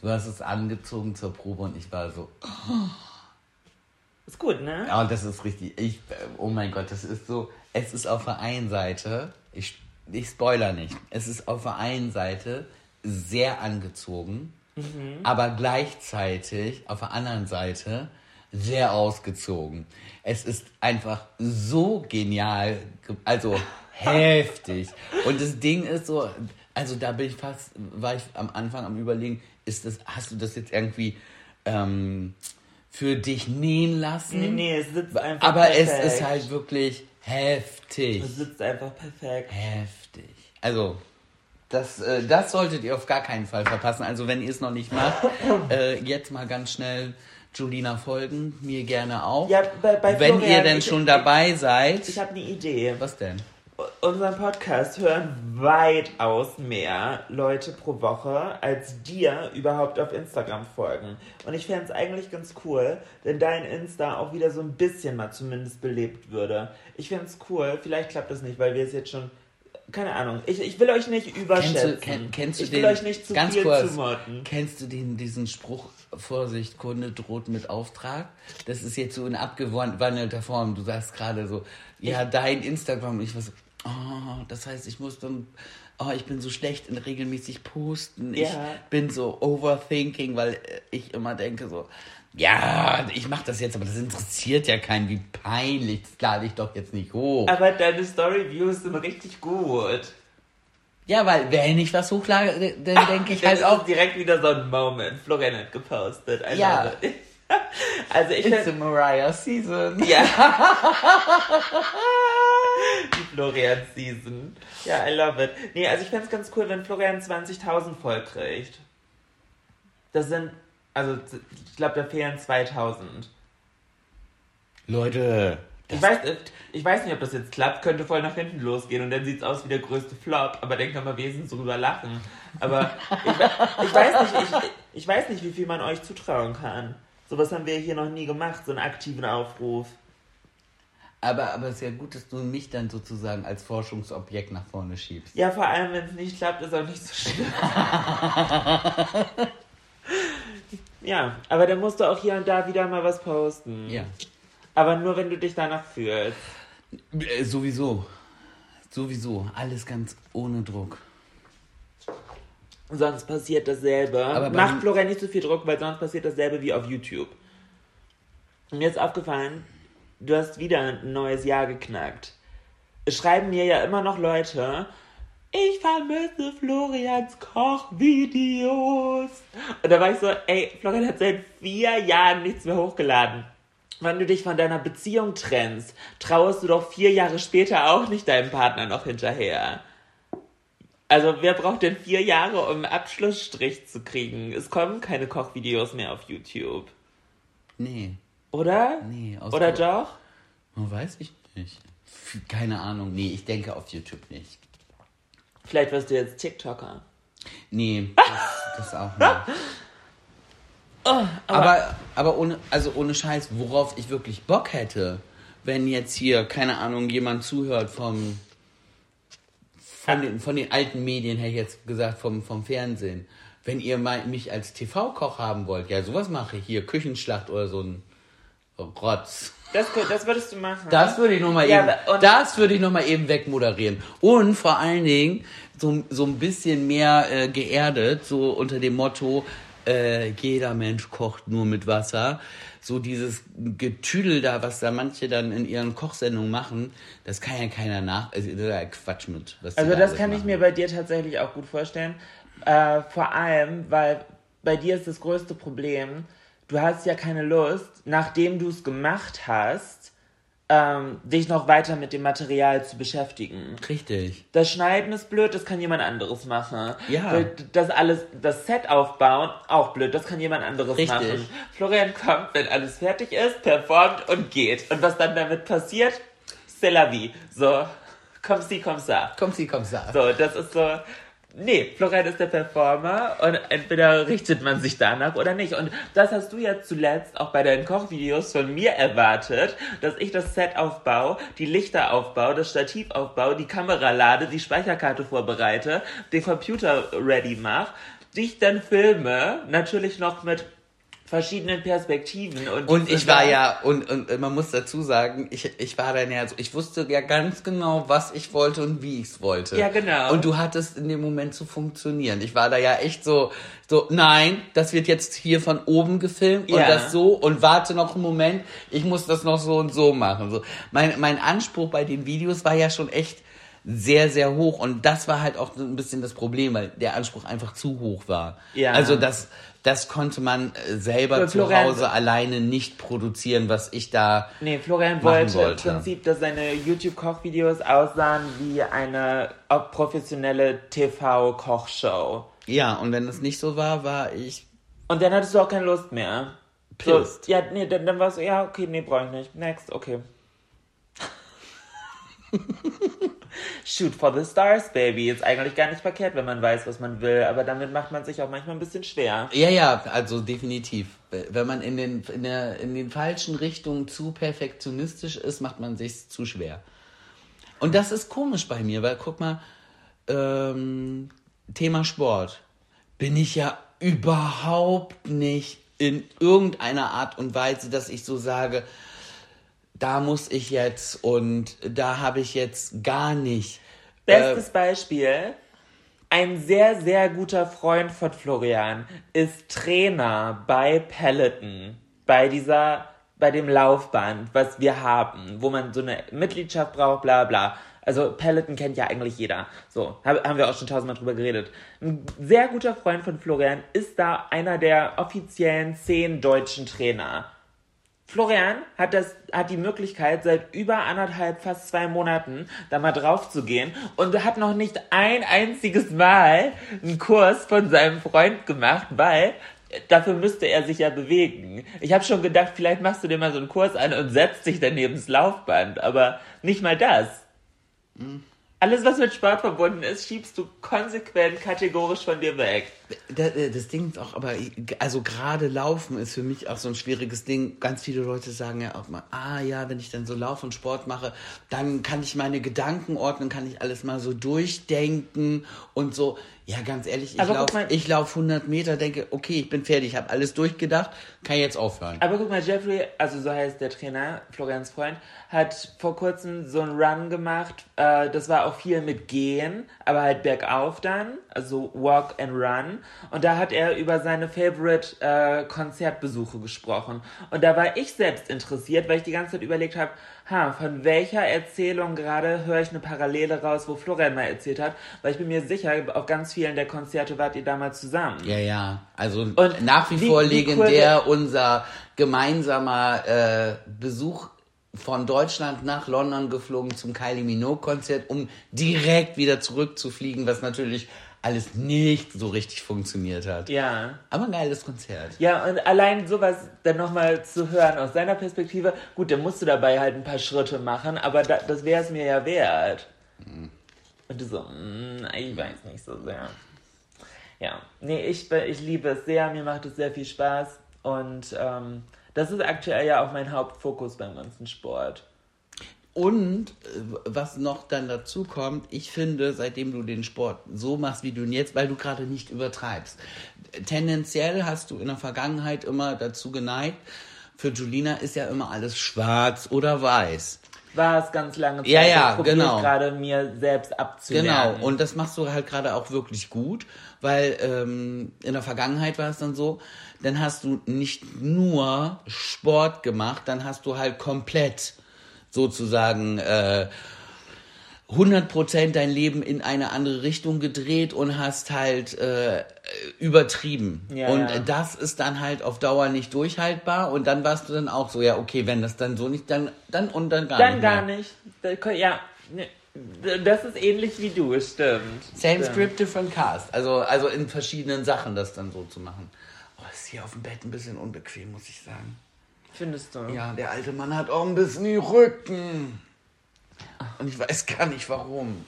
Du hast es angezogen zur Probe und ich war so, Ist gut, ne? ja, das ist richtig. Ich, oh mein Gott, das ist so. Es ist auf der einen Seite, ich, ich spoiler nicht, es ist auf der einen Seite sehr angezogen, aber gleichzeitig auf der anderen Seite sehr ausgezogen. Es ist einfach so genial, ge- also heftig. Und das Ding ist so, also da bin ich fast, war ich am Anfang am überlegen, ist das, hast du das jetzt irgendwie ähm, für dich nähen lassen? Nee, nee, es sitzt einfach Aber perfekt. es ist halt wirklich heftig. Es sitzt einfach perfekt. Heftig. Also, das, äh, das solltet ihr auf gar keinen Fall verpassen. Also, wenn ihr es noch nicht macht, äh, jetzt mal ganz schnell Julina folgen. Mir gerne auch. Ja, bei, bei wenn Florian, ihr denn ich- schon dabei seid. Ich, habe eine Idee. was denn? Unseren Podcast hören weitaus mehr Leute pro Woche, als dir überhaupt auf Instagram folgen. Und ich fände es eigentlich ganz cool, wenn dein Insta auch wieder so ein bisschen mal zumindest belebt würde. Ich fände es cool, vielleicht klappt das nicht, weil wir es jetzt schon. Keine Ahnung. Ich, ich will euch nicht Kennst überschätzen. du, kenn, kennst du ich den, will euch nicht zu ganz viel kurz, zumuten. kennst du den, diesen Spruch, Vorsicht, Kunde droht mit Auftrag? Das ist jetzt so in abgewandelter Form. Du sagst gerade so, ja, dein Instagram. Und ich war so, oh, das heißt, ich muss dann, oh, ich bin so schlecht in regelmäßig posten. Ich Ja. bin so overthinking, weil äh, ich immer denke so, ja, ich mache das jetzt, aber das interessiert ja keinen, wie peinlich, das lade ich doch jetzt nicht hoch. Aber deine Story-Views sind richtig gut. ja, weil wenn ich was hochlade, dann denke ich halt ist auch, direkt wieder so ein Moment. Florian hat gepostet. I Ja. Also ich it's find, a Mariah Season. Ja. Die Florian-Season. Ja, I love it. Nee, also ich fände es ganz cool, wenn Florian 20.000 voll kriegt. Das sind, also ich glaube, da fehlen 2000. Leute, Ich weiß, äh, ich weiß nicht, ob das jetzt klappt, könnte voll nach hinten losgehen und dann sieht es aus wie der größte Flop, aber denk doch mal wesentlich drüber lachen. Aber ich, ich, weiß nicht, ich, ich weiß nicht, wie viel man euch zutrauen kann. Sowas haben wir hier noch nie gemacht, so einen aktiven Aufruf. Aber, aber es ist ja gut, dass du mich dann sozusagen als Forschungsobjekt nach vorne schiebst. Ja, vor allem, wenn es nicht klappt, ist auch nicht so schlimm. ja, aber dann musst du auch hier und da wieder mal was posten. Ja. Aber nur, wenn du dich danach fühlst. Äh, sowieso. Sowieso. Alles ganz ohne Druck. Sonst passiert dasselbe. Aber dem- Florian nicht so viel Druck, weil sonst passiert dasselbe wie auf YouTube. Mir ist aufgefallen, du hast wieder ein neues Jahr geknackt. Schreiben mir ja immer noch Leute, ich vermisse Florians Kochvideos. Und da war ich so, ey, Florian hat seit vier Jahren nichts mehr hochgeladen. Wenn du dich von deiner Beziehung trennst, trauerst du doch vier Jahre später auch nicht deinem Partner noch hinterher. Also wer braucht denn vier Jahre, um einen Abschlussstrich zu kriegen? Es kommen keine Kochvideos mehr auf YouTube. Nee. Oder? Nee, aus Oder doch? Oh, weiß ich nicht. Keine Ahnung. Nee, ich denke auf YouTube nicht. Vielleicht wirst du jetzt TikToker. Nee, das, das auch nicht. aber, aber ohne, also ohne Scheiß, worauf ich wirklich Bock hätte, wenn jetzt hier, keine Ahnung, jemand zuhört vom, von den, von den alten Medien her jetzt gesagt, vom, vom Fernsehen. Wenn ihr mal mich als TV-Koch haben wollt, ja, sowas mache ich hier, Küchenschlacht oder so ein Rotz. Das, das würdest du machen. Das würde ich nochmal Ja, eben, das würde ich noch mal eben wegmoderieren. Und vor allen Dingen so, so ein bisschen mehr äh, geerdet, so unter dem Motto, äh, jeder Mensch kocht nur mit Wasser. So dieses Getüdel da, was da manche dann in ihren Kochsendungen machen, das kann ja keiner nach, also ja Quatsch mit. Also da das kann ich machen. mir bei dir tatsächlich auch gut vorstellen. Äh, vor allem, weil bei dir ist das größte Problem, du hast ja keine Lust, nachdem du es gemacht hast, ähm, dich noch weiter mit dem Material zu beschäftigen. Richtig. Das Schneiden ist blöd, das kann jemand anderes machen. Ja. Das alles, das Set aufbauen, auch blöd, das kann jemand anderes Richtig. machen. Florian kommt, wenn alles fertig ist, performt und geht. Und was dann damit passiert, c'est la vie. So, komm sie, komm ça. Komm sie, komm sa. So, das ist so. Nee, Florian ist der Performer und entweder richtet man sich danach oder nicht. Und das hast du ja zuletzt auch bei deinen Kochvideos von mir erwartet, dass ich das Set aufbaue, die Lichter aufbaue, das Stativ aufbaue, die Kamera lade, die Speicherkarte vorbereite, den Computer ready mache, dich dann filme, natürlich noch mit verschiedenen Perspektiven. Und, Und ich war ja, und, und man muss dazu sagen, ich, ich war dann ja so, ich wusste ja ganz genau, was ich wollte und wie ich es wollte. Ja, genau. Und du hattest in dem Moment zu funktionieren. Ich war da ja echt so, so, nein, das wird jetzt hier von oben gefilmt und Ja. das so und warte noch einen Moment, ich muss das noch so und so machen. So, mein, mein Anspruch bei den Videos war ja schon echt sehr, sehr hoch und das war halt auch so ein bisschen das Problem, weil der Anspruch einfach zu hoch war. Ja. Also das, das konnte man äh, selber zu Hause alleine nicht produzieren, was ich da. Nee, Florian wollte, wollte. im Prinzip, dass seine YouTube-Kochvideos aussahen wie eine professionelle TV-Kochshow. Ja, und wenn das nicht so war, war ich. Und dann hattest du auch keine Lust mehr. Pissed. So, ja, nee, dann, dann war es so, ja, okay, nee, brauche ich nicht. Next, okay. Shoot for the stars, baby. Ist eigentlich gar nicht verkehrt, wenn man weiß, was man will, aber damit macht man sich auch manchmal ein bisschen schwer. Ja, ja, also definitiv. Wenn man in den, in, der, in den falschen Richtungen zu perfektionistisch ist, macht man sich zu schwer. Und das ist komisch bei mir, weil guck mal, ähm, Thema Sport. Bin ich ja überhaupt nicht in irgendeiner Art und Weise, dass ich so sage, da muss ich jetzt und da habe ich jetzt gar nicht. Bestes Äh, Beispiel. Ein sehr, sehr guter Freund von Florian ist Trainer bei Peloton. Bei dieser, bei dem Laufband, was wir haben, wo man so eine Mitgliedschaft braucht, bla, bla. Also Peloton kennt ja eigentlich jeder. So, hab- haben wir auch schon tausendmal drüber geredet. Ein sehr guter Freund von Florian ist da einer der offiziellen zehn deutschen Trainer. Florian hat das, hat die Möglichkeit, seit über anderthalb, fast zwei Monaten da mal drauf zu gehen und hat noch nicht ein einziges Mal einen Kurs von seinem Freund gemacht, weil dafür müsste er sich ja bewegen. Ich habe schon gedacht, vielleicht machst du dir mal so einen Kurs an und setzt dich daneben ins Laufband, aber nicht mal das. Mhm. Alles, was mit Sport verbunden ist, schiebst du konsequent kategorisch von dir weg. Äh, das Ding ist auch, aber also gerade Laufen ist für mich auch so ein schwieriges Ding. Ganz viele Leute sagen ja auch mal, ah ja, wenn ich dann so Lauf und Sport mache, dann kann ich meine Gedanken ordnen, kann ich alles mal so durchdenken und so. Ja, ganz ehrlich, ich laufe lauf 100 Meter, denke, okay, ich bin fertig, ich habe alles durchgedacht, kann jetzt aufhören. Aber guck mal, Jeffrey, also so heißt der Trainer, Florians Freund, hat vor kurzem so einen Run gemacht. Äh, das war auch viel mit Gehen, aber halt bergauf dann, also Walk and Run. Und da hat er über seine Favorite äh, Konzertbesuche gesprochen. Und da war ich selbst interessiert, weil ich die ganze Zeit überlegt habe, ha, von welcher Erzählung gerade höre ich eine Parallele raus, wo Florian mal erzählt hat, weil ich bin mir sicher, auf ganz vielen der Konzerte wart ihr damals zusammen. Ja, ja, also Und nach wie, wie vor legendär cool unser gemeinsamer äh, Besuch von Deutschland nach London geflogen zum Kylie Minogue Konzert, um direkt wieder zurückzufliegen, was natürlich alles nicht so richtig funktioniert hat. Ja. Aber ein geiles Konzert. Ja, und allein sowas dann nochmal zu hören aus seiner Perspektive, gut, dann musst du dabei halt ein paar Schritte machen, aber da, das wäre es mir ja wert. Mhm. Und du so, mh, mm, ich weiß nicht so sehr. Ja, nee, ich, ich liebe es sehr, mir macht es sehr viel Spaß und ähm, das ist aktuell ja auch mein Hauptfokus beim ganzen Sport. Und äh, was noch dann dazu kommt, ich finde, seitdem du den Sport so machst, wie du ihn jetzt, weil du gerade nicht übertreibst. Tendenziell hast du in der Vergangenheit immer dazu geneigt, für Julina ist ja immer alles schwarz oder weiß. War es ganz lange Zeit. Ja, ja, genau. gerade mir selbst abzulernen. Genau, und das machst du halt gerade auch wirklich gut, weil ähm, in der Vergangenheit war es dann so, dann hast du nicht nur Sport gemacht, dann hast du halt komplett sozusagen äh, 100% dein Leben in eine andere Richtung gedreht und hast halt äh, übertrieben. Ja, und ja. das ist dann halt auf Dauer nicht durchhaltbar und dann warst du dann auch so, ja, okay, wenn das dann so nicht, dann, dann und dann gar dann nicht. Dann gar nicht. Ja, ne, das ist ähnlich wie du, stimmt. Same stimmt. script, different cast. Also, also in verschiedenen Sachen das dann so zu machen. Oh, ist hier auf dem Bett ein bisschen unbequem, muss ich sagen. Findest du? Ja, der alte Mann hat auch ein bisschen Rücken. Und ich weiß gar nicht warum.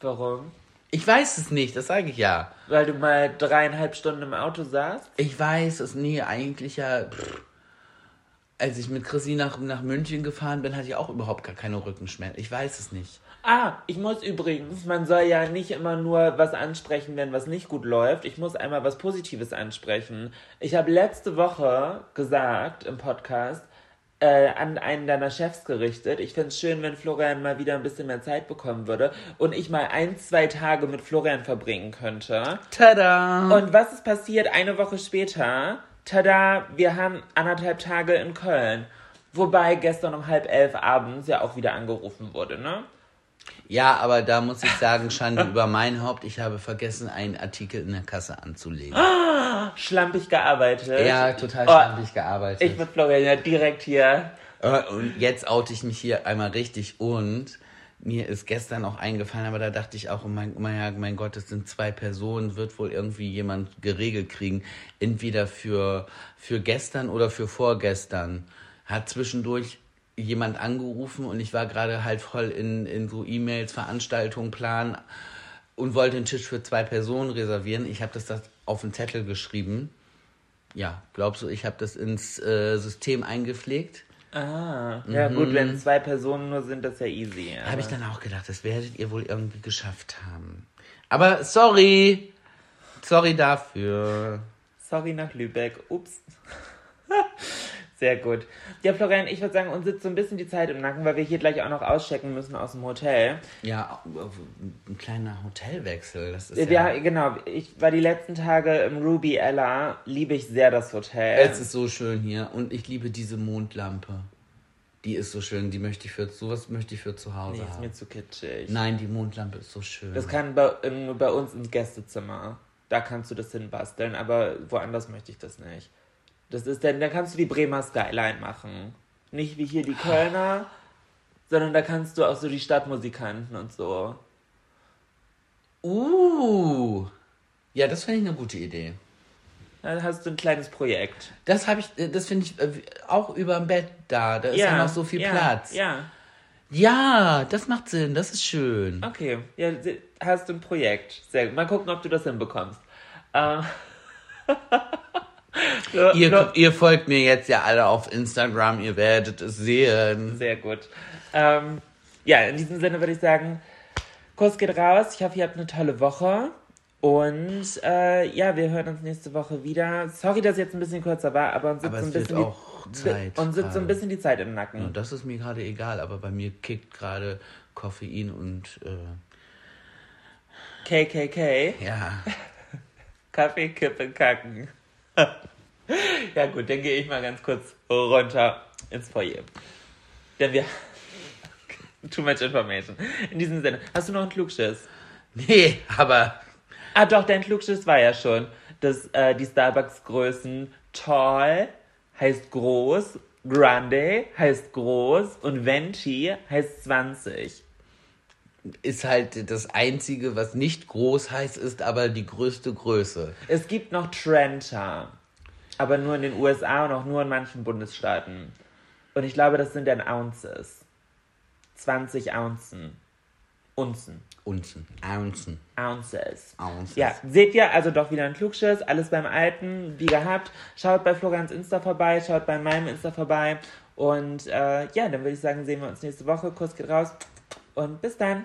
Warum? Ich weiß es nicht, das sage ich ja. Weil du mal dreieinhalb Stunden im Auto saßt? Ich weiß es nie, eigentlich ja. Pff, als ich mit Chrissy nach, nach München gefahren bin, hatte ich auch überhaupt gar keine Rückenschmerzen. Ich weiß es nicht. Ah, ich muss übrigens, man soll ja nicht immer nur was ansprechen, wenn was nicht gut läuft. Ich muss einmal was Positives ansprechen. Ich habe letzte Woche gesagt im Podcast, äh, an einen deiner Chefs gerichtet. Ich fände es schön, wenn Florian mal wieder ein bisschen mehr Zeit bekommen würde und ich mal ein, zwei Tage mit Florian verbringen könnte. Tada! Und was ist passiert eine Woche später? Tada, wir haben anderthalb Tage in Köln. Wobei gestern um halb elf abends ja auch wieder angerufen wurde, ne? Ja, aber da muss ich sagen, Schande über mein Haupt. Ich habe vergessen, einen Artikel in der Kasse anzulegen. Ah, schlampig gearbeitet. Ja, total oh, schlampig gearbeitet. Ich mit Florian ja direkt hier. Äh, und jetzt oute ich mich hier einmal richtig und mir ist gestern auch eingefallen, aber da dachte ich auch, oh mein, oh mein, mein Gott, es sind zwei Personen, wird wohl irgendwie jemand geregelt kriegen. Entweder für, für gestern oder für vorgestern. Hat zwischendurch jemand angerufen und ich war gerade halt voll in, in so E-Mails, Veranstaltungen planen und wollte einen Tisch für zwei Personen reservieren. Ich habe das, das auf den Zettel geschrieben. Ja, glaubst du, ich habe das ins äh, System eingepflegt? Ah, ja mhm. gut, wenn zwei Personen nur sind, das ist ja easy. Habe ich dann auch gedacht, das werdet ihr wohl irgendwie geschafft haben. Aber sorry, sorry dafür. Sorry nach Lübeck, ups. Sehr gut. Ja, Florian, ich würde sagen, uns sitzt so ein bisschen die Zeit im Nacken, weil wir hier gleich auch noch auschecken müssen aus dem Hotel. Ja, ein kleiner Hotelwechsel. Das ist ja, ja, genau. Ich war die letzten Tage im Ruby Ella. Liebe ich sehr das Hotel. Es ist so schön hier und ich liebe diese Mondlampe. Die ist so schön, die möchte ich für sowas möchte ich für zu Hause nee, ist mir zu kitschig. Nein, die Mondlampe ist so schön. Das kann bei, in, bei uns ins Gästezimmer. Da kannst du das hinbasteln, aber woanders möchte ich das nicht. Das ist dann, da kannst du die Bremer Skyline machen. Nicht wie hier die Kölner, sondern da kannst du auch so die Stadtmusikanten und so. Uh. Ja, das fände ich eine gute Idee. Dann hast du ein kleines Projekt. Das habe ich, das finde ich äh, auch über dem Bett da. Da ist ja, noch so viel ja, Platz. Ja, Ja, das macht Sinn, das ist schön. okay. Ja, hast du ein Projekt. Sehr gut. Mal gucken, ob du das hinbekommst. Äh, Ihr, no- ihr folgt mir jetzt ja alle auf Instagram, ihr werdet es sehen. Sehr gut. Ähm, ja, in diesem Sinne würde ich sagen, Kurs geht raus. Ich hoffe, ihr habt eine tolle Woche. Und äh, ja, wir hören uns nächste Woche wieder. Sorry, dass es jetzt ein bisschen kürzer war, aber uns sitzt Aber so ein bisschen auch die, Zeit uns sitzt so ein bisschen die Zeit im Nacken. Und das ist mir gerade egal, aber bei mir kickt gerade Koffein und äh, KKK. ja. Kaffee, Kippen, Kacken. ja gut, dann gehe ich mal ganz kurz runter ins Foyer. Denn wir... Too much information. In diesem Sinne, hast du noch einen Klugschiss? Nee, aber Ah doch, dein Klugschiss war ja schon, dass äh, die Starbucks-Größen Tall heißt groß, Grande heißt groß und Venti heißt 20. ist halt das Einzige, was nicht groß heißt, ist aber die größte Größe. Es gibt noch Trenta, aber nur in den USA und auch nur in manchen Bundesstaaten. Und ich glaube, das sind dann Ounces. 20 Ounzen. Unzen. Unzen, Ounzen, Ounces. Ounces. Ja, seht ihr also doch wieder ein Klugschiss, alles beim Alten, wie gehabt. Schaut bei Florians Insta vorbei, schaut bei meinem Insta vorbei. Und äh, ja, dann würde ich sagen, sehen wir uns nächste Woche. Kurs geht raus. Und bis dann.